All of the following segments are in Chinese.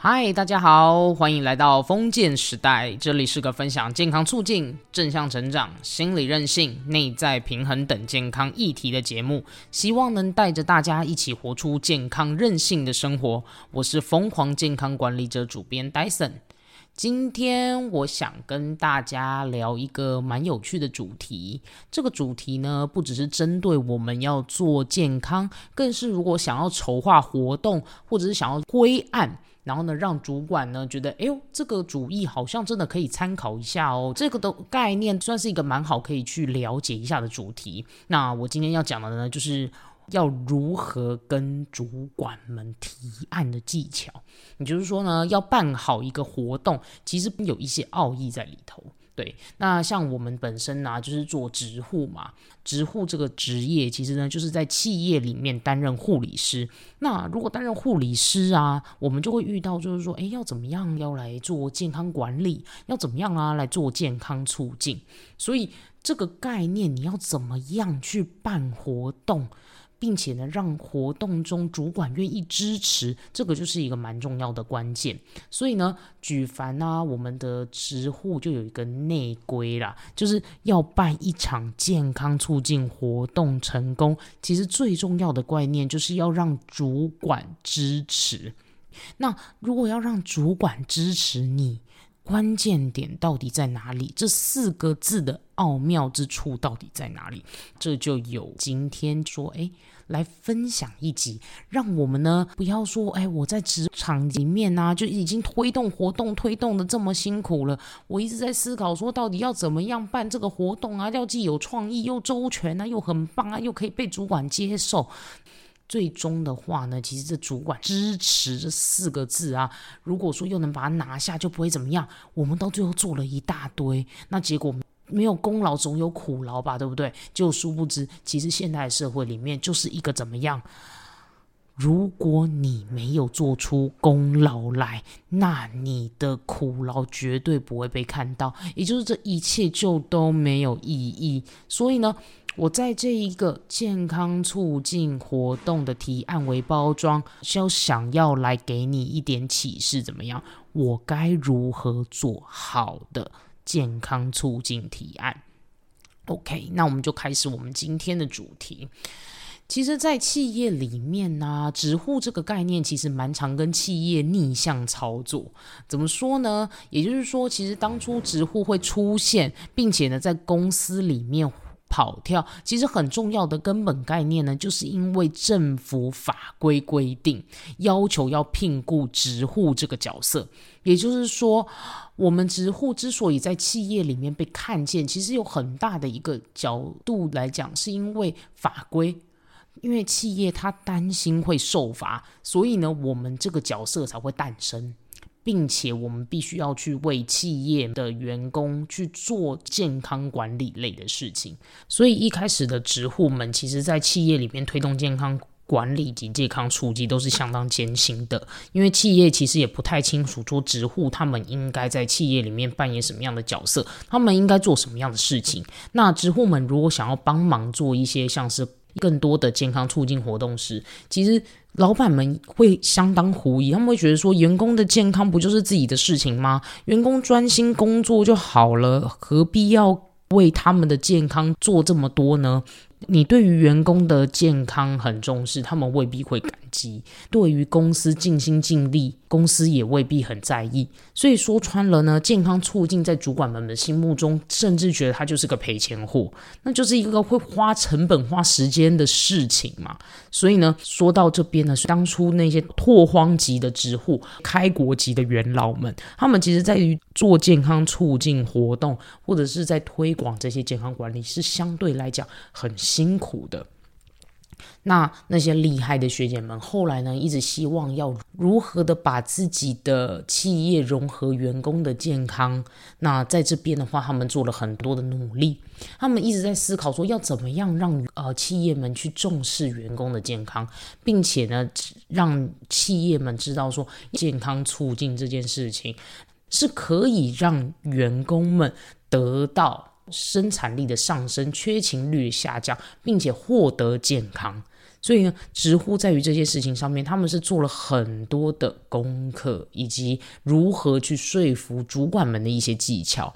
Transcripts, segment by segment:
嗨，大家好，欢迎来到封建时代。这里是个分享健康促进、正向成长、心理韧性、内在平衡等健康议题的节目，希望能带着大家一起活出健康韧性的生活。我是疯狂健康管理者主编戴森。今天我想跟大家聊一个蛮有趣的主题。这个主题呢，不只是针对我们要做健康，更是如果想要筹划活动，或者是想要归案。然后呢，让主管呢觉得，哎呦，这个主意好像真的可以参考一下哦。这个的概念算是一个蛮好可以去了解一下的主题。那我今天要讲的呢，就是要如何跟主管们提案的技巧。也就是说呢，要办好一个活动，其实有一些奥义在里头。对，那像我们本身呢，就是做职护嘛。职护这个职业，其实呢，就是在企业里面担任护理师。那如果担任护理师啊，我们就会遇到，就是说，哎，要怎么样要来做健康管理？要怎么样啊来做健康促进？所以这个概念，你要怎么样去办活动？并且呢，让活动中主管愿意支持，这个就是一个蛮重要的关键。所以呢，举凡啊，我们的职护就有一个内规啦，就是要办一场健康促进活动成功，其实最重要的观念就是要让主管支持。那如果要让主管支持你，关键点到底在哪里？这四个字的奥妙之处到底在哪里？这就有今天说，哎，来分享一集，让我们呢不要说，哎，我在职场里面呢就已经推动活动推动的这么辛苦了，我一直在思考说，到底要怎么样办这个活动啊？要既有创意又周全啊，又很棒啊，又可以被主管接受。最终的话呢，其实这主管支持这四个字啊，如果说又能把它拿下，就不会怎么样。我们到最后做了一大堆，那结果没有功劳总有苦劳吧，对不对？就殊不知，其实现代社会里面就是一个怎么样？如果你没有做出功劳来，那你的苦劳绝对不会被看到，也就是这一切就都没有意义。所以呢。我在这一个健康促进活动的提案为包装，要想要来给你一点启示，怎么样？我该如何做好的健康促进提案？OK，那我们就开始我们今天的主题。其实，在企业里面呢，直护这个概念其实蛮常跟企业逆向操作。怎么说呢？也就是说，其实当初直护会出现，并且呢，在公司里面。跑跳。其实很重要的根本概念呢，就是因为政府法规规定要求要聘雇职护这个角色，也就是说，我们职护之所以在企业里面被看见，其实有很大的一个角度来讲，是因为法规，因为企业他担心会受罚，所以呢，我们这个角色才会诞生。并且我们必须要去为企业的员工去做健康管理类的事情，所以一开始的职护们，其实在企业里面推动健康管理及健康促进都是相当艰辛的，因为企业其实也不太清楚说职护他们应该在企业里面扮演什么样的角色，他们应该做什么样的事情。那职护们如果想要帮忙做一些像是更多的健康促进活动时，其实。老板们会相当狐疑，他们会觉得说，员工的健康不就是自己的事情吗？员工专心工作就好了，何必要为他们的健康做这么多呢？你对于员工的健康很重视，他们未必会感激；对于公司尽心尽力，公司也未必很在意。所以说穿了呢，健康促进在主管们的心目中，甚至觉得他就是个赔钱货，那就是一个会花成本、花时间的事情嘛。所以呢，说到这边呢，当初那些拓荒级的职户、开国级的元老们，他们其实在于做健康促进活动，或者是在推广这些健康管理，是相对来讲很。辛苦的，那那些厉害的学姐们，后来呢，一直希望要如何的把自己的企业融合员工的健康。那在这边的话，他们做了很多的努力，他们一直在思考说，要怎么样让呃企业们去重视员工的健康，并且呢，让企业们知道说，健康促进这件事情是可以让员工们得到。生产力的上升，缺勤率下降，并且获得健康，所以呢，直呼在于这些事情上面，他们是做了很多的功课，以及如何去说服主管们的一些技巧。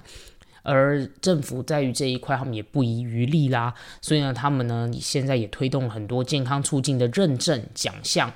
而政府在于这一块，他们也不遗余力啦。所以呢，他们呢现在也推动了很多健康促进的认证奖项。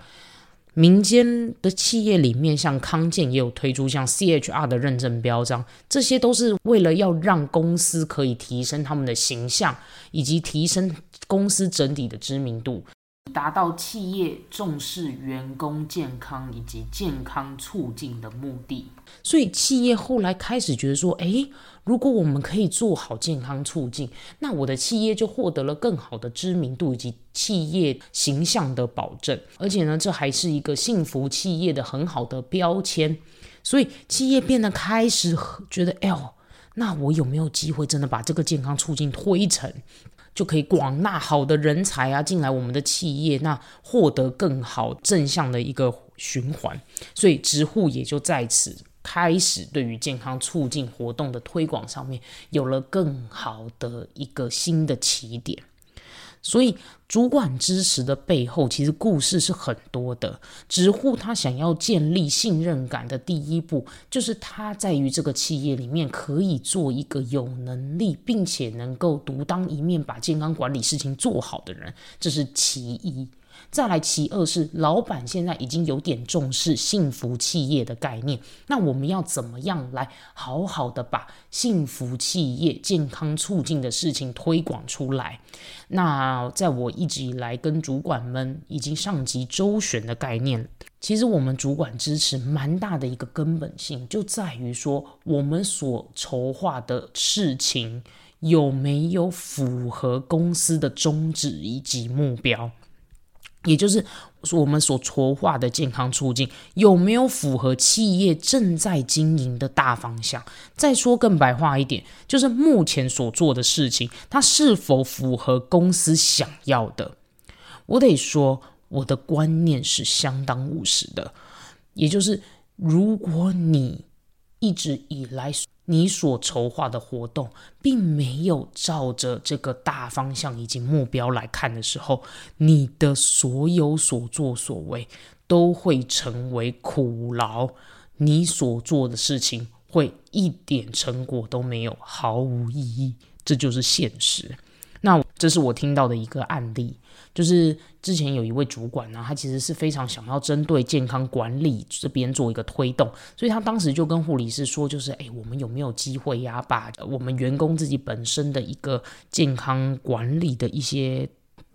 民间的企业里面，像康健也有推出像 CHR 的认证标章，这些都是为了要让公司可以提升他们的形象，以及提升公司整体的知名度。达到企业重视员工健康以及健康促进的目的，所以企业后来开始觉得说，诶，如果我们可以做好健康促进，那我的企业就获得了更好的知名度以及企业形象的保证，而且呢，这还是一个幸福企业的很好的标签，所以企业变得开始觉得，哎，那我有没有机会真的把这个健康促进推成？就可以广纳好的人才啊进来我们的企业，那获得更好正向的一个循环，所以直户也就在此开始对于健康促进活动的推广上面有了更好的一个新的起点。所以，主管支持的背后，其实故事是很多的。直呼他想要建立信任感的第一步，就是他在于这个企业里面可以做一个有能力，并且能够独当一面把健康管理事情做好的人，这是其一。再来，其二是老板现在已经有点重视幸福企业的概念，那我们要怎么样来好好的把幸福企业健康促进的事情推广出来？那在我一直以来跟主管们以及上级周旋的概念，其实我们主管支持蛮大的一个根本性，就在于说我们所筹划的事情有没有符合公司的宗旨以及目标。也就是，我们所筹划的健康促进有没有符合企业正在经营的大方向？再说更白话一点，就是目前所做的事情，它是否符合公司想要的？我得说，我的观念是相当务实的。也就是，如果你一直以来，你所筹划的活动并没有照着这个大方向以及目标来看的时候，你的所有所作所为都会成为苦劳，你所做的事情会一点成果都没有，毫无意义，这就是现实。那这是我听到的一个案例。就是之前有一位主管呢，他其实是非常想要针对健康管理这边做一个推动，所以他当时就跟护理师说，就是哎，我们有没有机会呀，把我们员工自己本身的一个健康管理的一些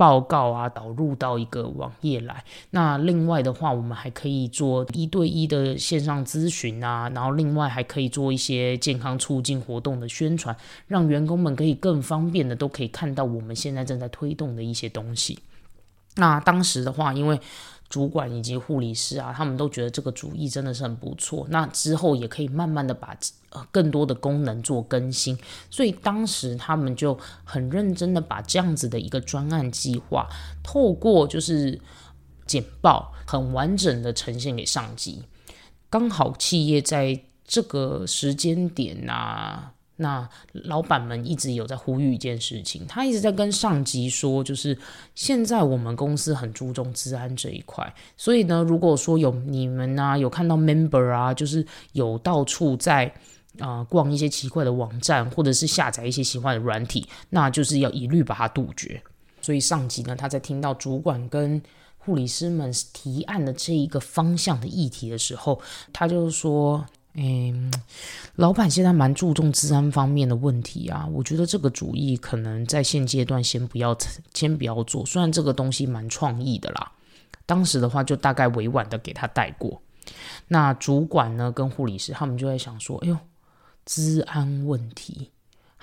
报告啊导入到一个网页来？那另外的话，我们还可以做一对一的线上咨询啊，然后另外还可以做一些健康促进活动的宣传，让员工们可以更方便的都可以看到我们现在正在推动的一些东西。那当时的话，因为主管以及护理师啊，他们都觉得这个主意真的是很不错。那之后也可以慢慢的把呃更多的功能做更新，所以当时他们就很认真的把这样子的一个专案计划，透过就是简报，很完整的呈现给上级。刚好企业在这个时间点呐。那老板们一直有在呼吁一件事情，他一直在跟上级说，就是现在我们公司很注重治安这一块，所以呢，如果说有你们啊有看到 member 啊，就是有到处在啊逛一些奇怪的网站，或者是下载一些奇怪的软体，那就是要一律把它杜绝。所以上级呢，他在听到主管跟护理师们提案的这一个方向的议题的时候，他就说。嗯，老板现在蛮注重治安方面的问题啊，我觉得这个主意可能在现阶段先不要，先不要做。虽然这个东西蛮创意的啦，当时的话就大概委婉的给他带过。那主管呢跟护理师他们就在想说，哎呦，治安问题。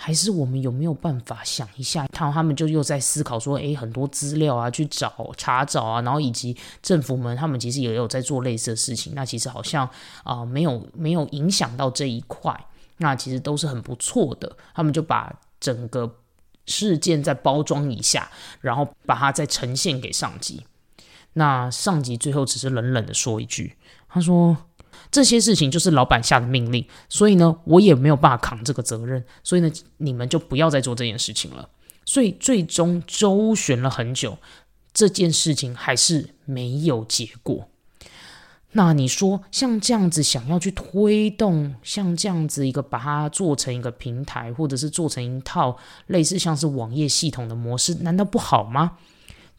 还是我们有没有办法想一下？他他们就又在思考说，诶，很多资料啊，去找查找啊，然后以及政府们他们其实也有在做类似的事情。那其实好像啊，没有没有影响到这一块，那其实都是很不错的。他们就把整个事件再包装一下，然后把它再呈现给上级。那上级最后只是冷冷的说一句，他说。这些事情就是老板下的命令，所以呢，我也没有办法扛这个责任，所以呢，你们就不要再做这件事情了。所以最终周旋了很久，这件事情还是没有结果。那你说像这样子想要去推动，像这样子一个把它做成一个平台，或者是做成一套类似像是网页系统的模式，难道不好吗？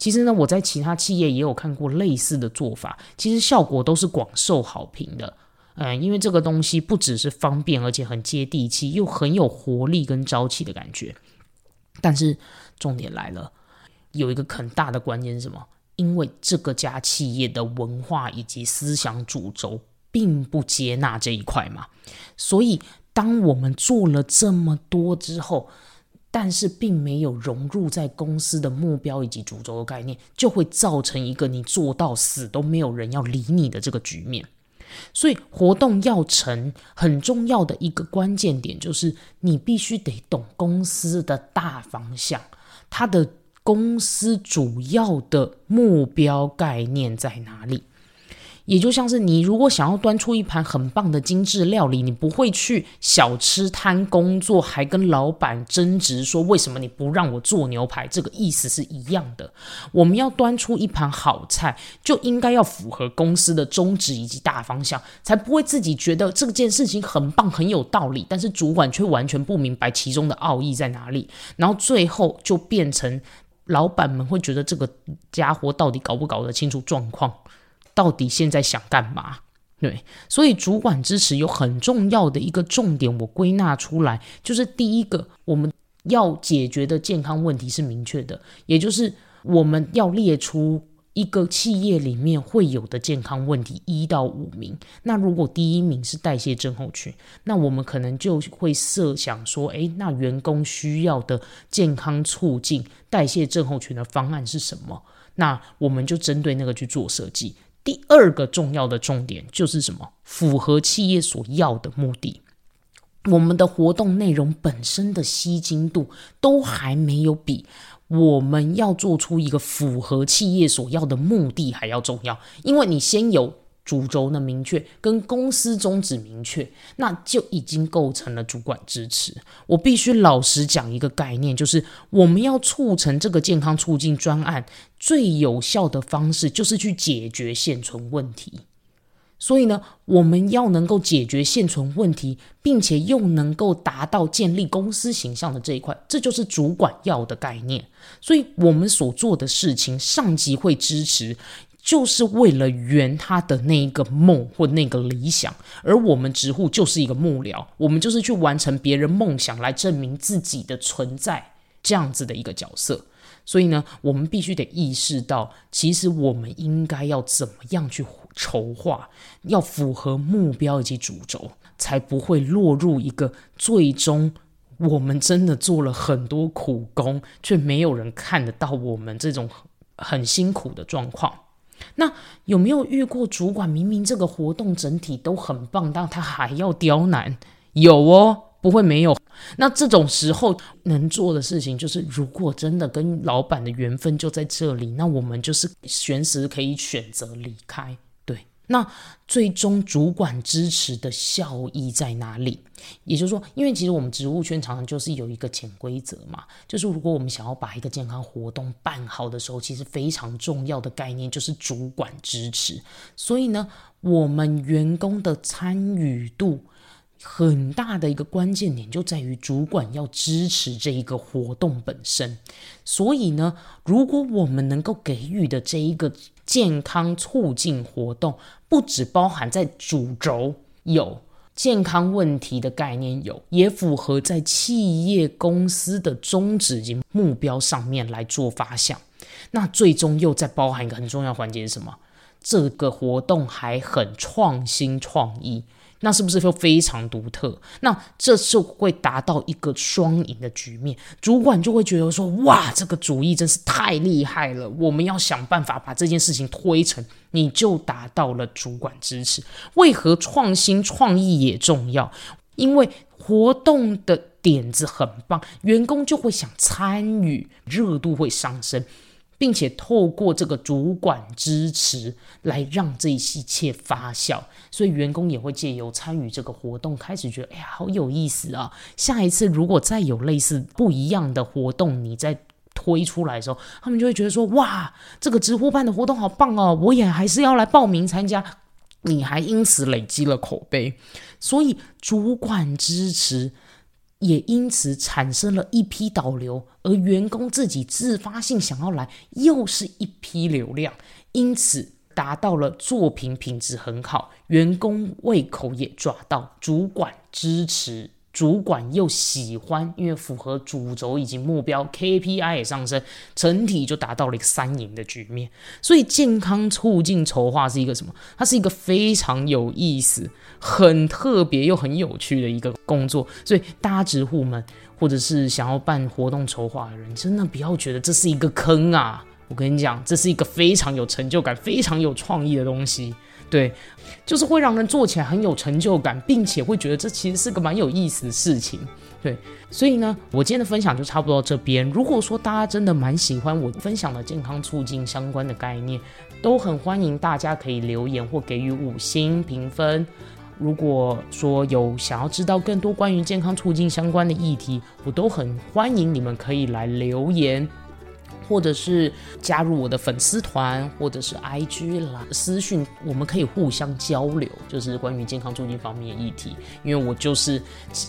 其实呢，我在其他企业也有看过类似的做法，其实效果都是广受好评的。嗯，因为这个东西不只是方便，而且很接地气，又很有活力跟朝气的感觉。但是重点来了，有一个很大的关键是什么？因为这个家企业的文化以及思想主轴并不接纳这一块嘛，所以当我们做了这么多之后，但是并没有融入在公司的目标以及主轴的概念，就会造成一个你做到死都没有人要理你的这个局面。所以活动要成，很重要的一个关键点就是你必须得懂公司的大方向，它的。公司主要的目标概念在哪里？也就像是你如果想要端出一盘很棒的精致料理，你不会去小吃摊工作，还跟老板争执说为什么你不让我做牛排，这个意思是一样的。我们要端出一盘好菜，就应该要符合公司的宗旨以及大方向，才不会自己觉得这件事情很棒很有道理，但是主管却完全不明白其中的奥义在哪里，然后最后就变成。老板们会觉得这个家伙到底搞不搞得清楚状况，到底现在想干嘛？对，所以主管支持有很重要的一个重点，我归纳出来就是第一个，我们要解决的健康问题是明确的，也就是我们要列出。一个企业里面会有的健康问题一到五名，那如果第一名是代谢症候群，那我们可能就会设想说，诶，那员工需要的健康促进代谢症候群的方案是什么？那我们就针对那个去做设计。第二个重要的重点就是什么？符合企业所要的目的。我们的活动内容本身的吸睛度都还没有比。我们要做出一个符合企业所要的目的还要重要，因为你先有主轴的明确，跟公司宗旨明确，那就已经构成了主管支持。我必须老实讲一个概念，就是我们要促成这个健康促进专案，最有效的方式就是去解决现存问题。所以呢，我们要能够解决现存问题，并且又能够达到建立公司形象的这一块，这就是主管要的概念。所以，我们所做的事情，上级会支持，就是为了圆他的那一个梦或那个理想，而我们职户就是一个幕僚，我们就是去完成别人梦想，来证明自己的存在这样子的一个角色。所以呢，我们必须得意识到，其实我们应该要怎么样去。筹划要符合目标以及主轴，才不会落入一个最终我们真的做了很多苦工，却没有人看得到我们这种很辛苦的状况。那有没有遇过主管明明这个活动整体都很棒，但他还要刁难？有哦，不会没有。那这种时候能做的事情就是，如果真的跟老板的缘分就在这里，那我们就是随时可以选择离开。那最终主管支持的效益在哪里？也就是说，因为其实我们植物圈常常就是有一个潜规则嘛，就是如果我们想要把一个健康活动办好的时候，其实非常重要的概念就是主管支持。所以呢，我们员工的参与度。很大的一个关键点就在于主管要支持这一个活动本身，所以呢，如果我们能够给予的这一个健康促进活动，不只包含在主轴有健康问题的概念有，也符合在企业公司的宗旨及目标上面来做发想，那最终又在包含一个很重要环节是什么？这个活动还很创新创意。那是不是就非常独特？那这是会达到一个双赢的局面，主管就会觉得说：哇，这个主意真是太厉害了！我们要想办法把这件事情推成，你就达到了主管支持。为何创新创意也重要？因为活动的点子很棒，员工就会想参与，热度会上升。并且透过这个主管支持来让这一切发酵，所以员工也会借由参与这个活动，开始觉得哎呀好有意思啊！下一次如果再有类似不一样的活动，你再推出来的时候，他们就会觉得说：哇，这个直呼办的活动好棒哦，我也还是要来报名参加。你还因此累积了口碑，所以主管支持，也因此产生了一批导流，而员工自己自发性想要来，又是一批流量，因此达到了作品品质很好，员工胃口也抓到，主管支持。主管又喜欢，因为符合主轴以及目标，KPI 也上升，整体就达到了一个三赢的局面。所以健康促进筹划是一个什么？它是一个非常有意思、很特别又很有趣的一个工作。所以大直户们，或者是想要办活动筹划的人，真的不要觉得这是一个坑啊！我跟你讲，这是一个非常有成就感、非常有创意的东西。对，就是会让人做起来很有成就感，并且会觉得这其实是个蛮有意思的事情。对，所以呢，我今天的分享就差不多到这边。如果说大家真的蛮喜欢我分享的健康促进相关的概念，都很欢迎大家可以留言或给予五星评分。如果说有想要知道更多关于健康促进相关的议题，我都很欢迎你们可以来留言。或者是加入我的粉丝团，或者是 IG 啦私讯，我们可以互相交流，就是关于健康促进方面的议题。因为我就是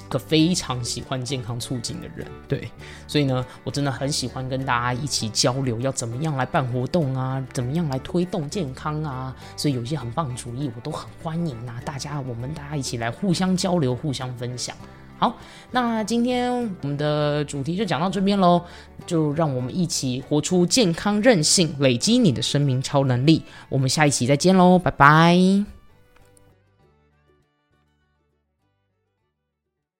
个非常喜欢健康促进的人，对，所以呢，我真的很喜欢跟大家一起交流，要怎么样来办活动啊，怎么样来推动健康啊，所以有一些很棒的主意，我都很欢迎啊，大家我们大家一起来互相交流，互相分享。好，那今天我们的主题就讲到这边喽，就让我们一起活出健康韧性，累积你的生命超能力。我们下一期再见喽，拜拜。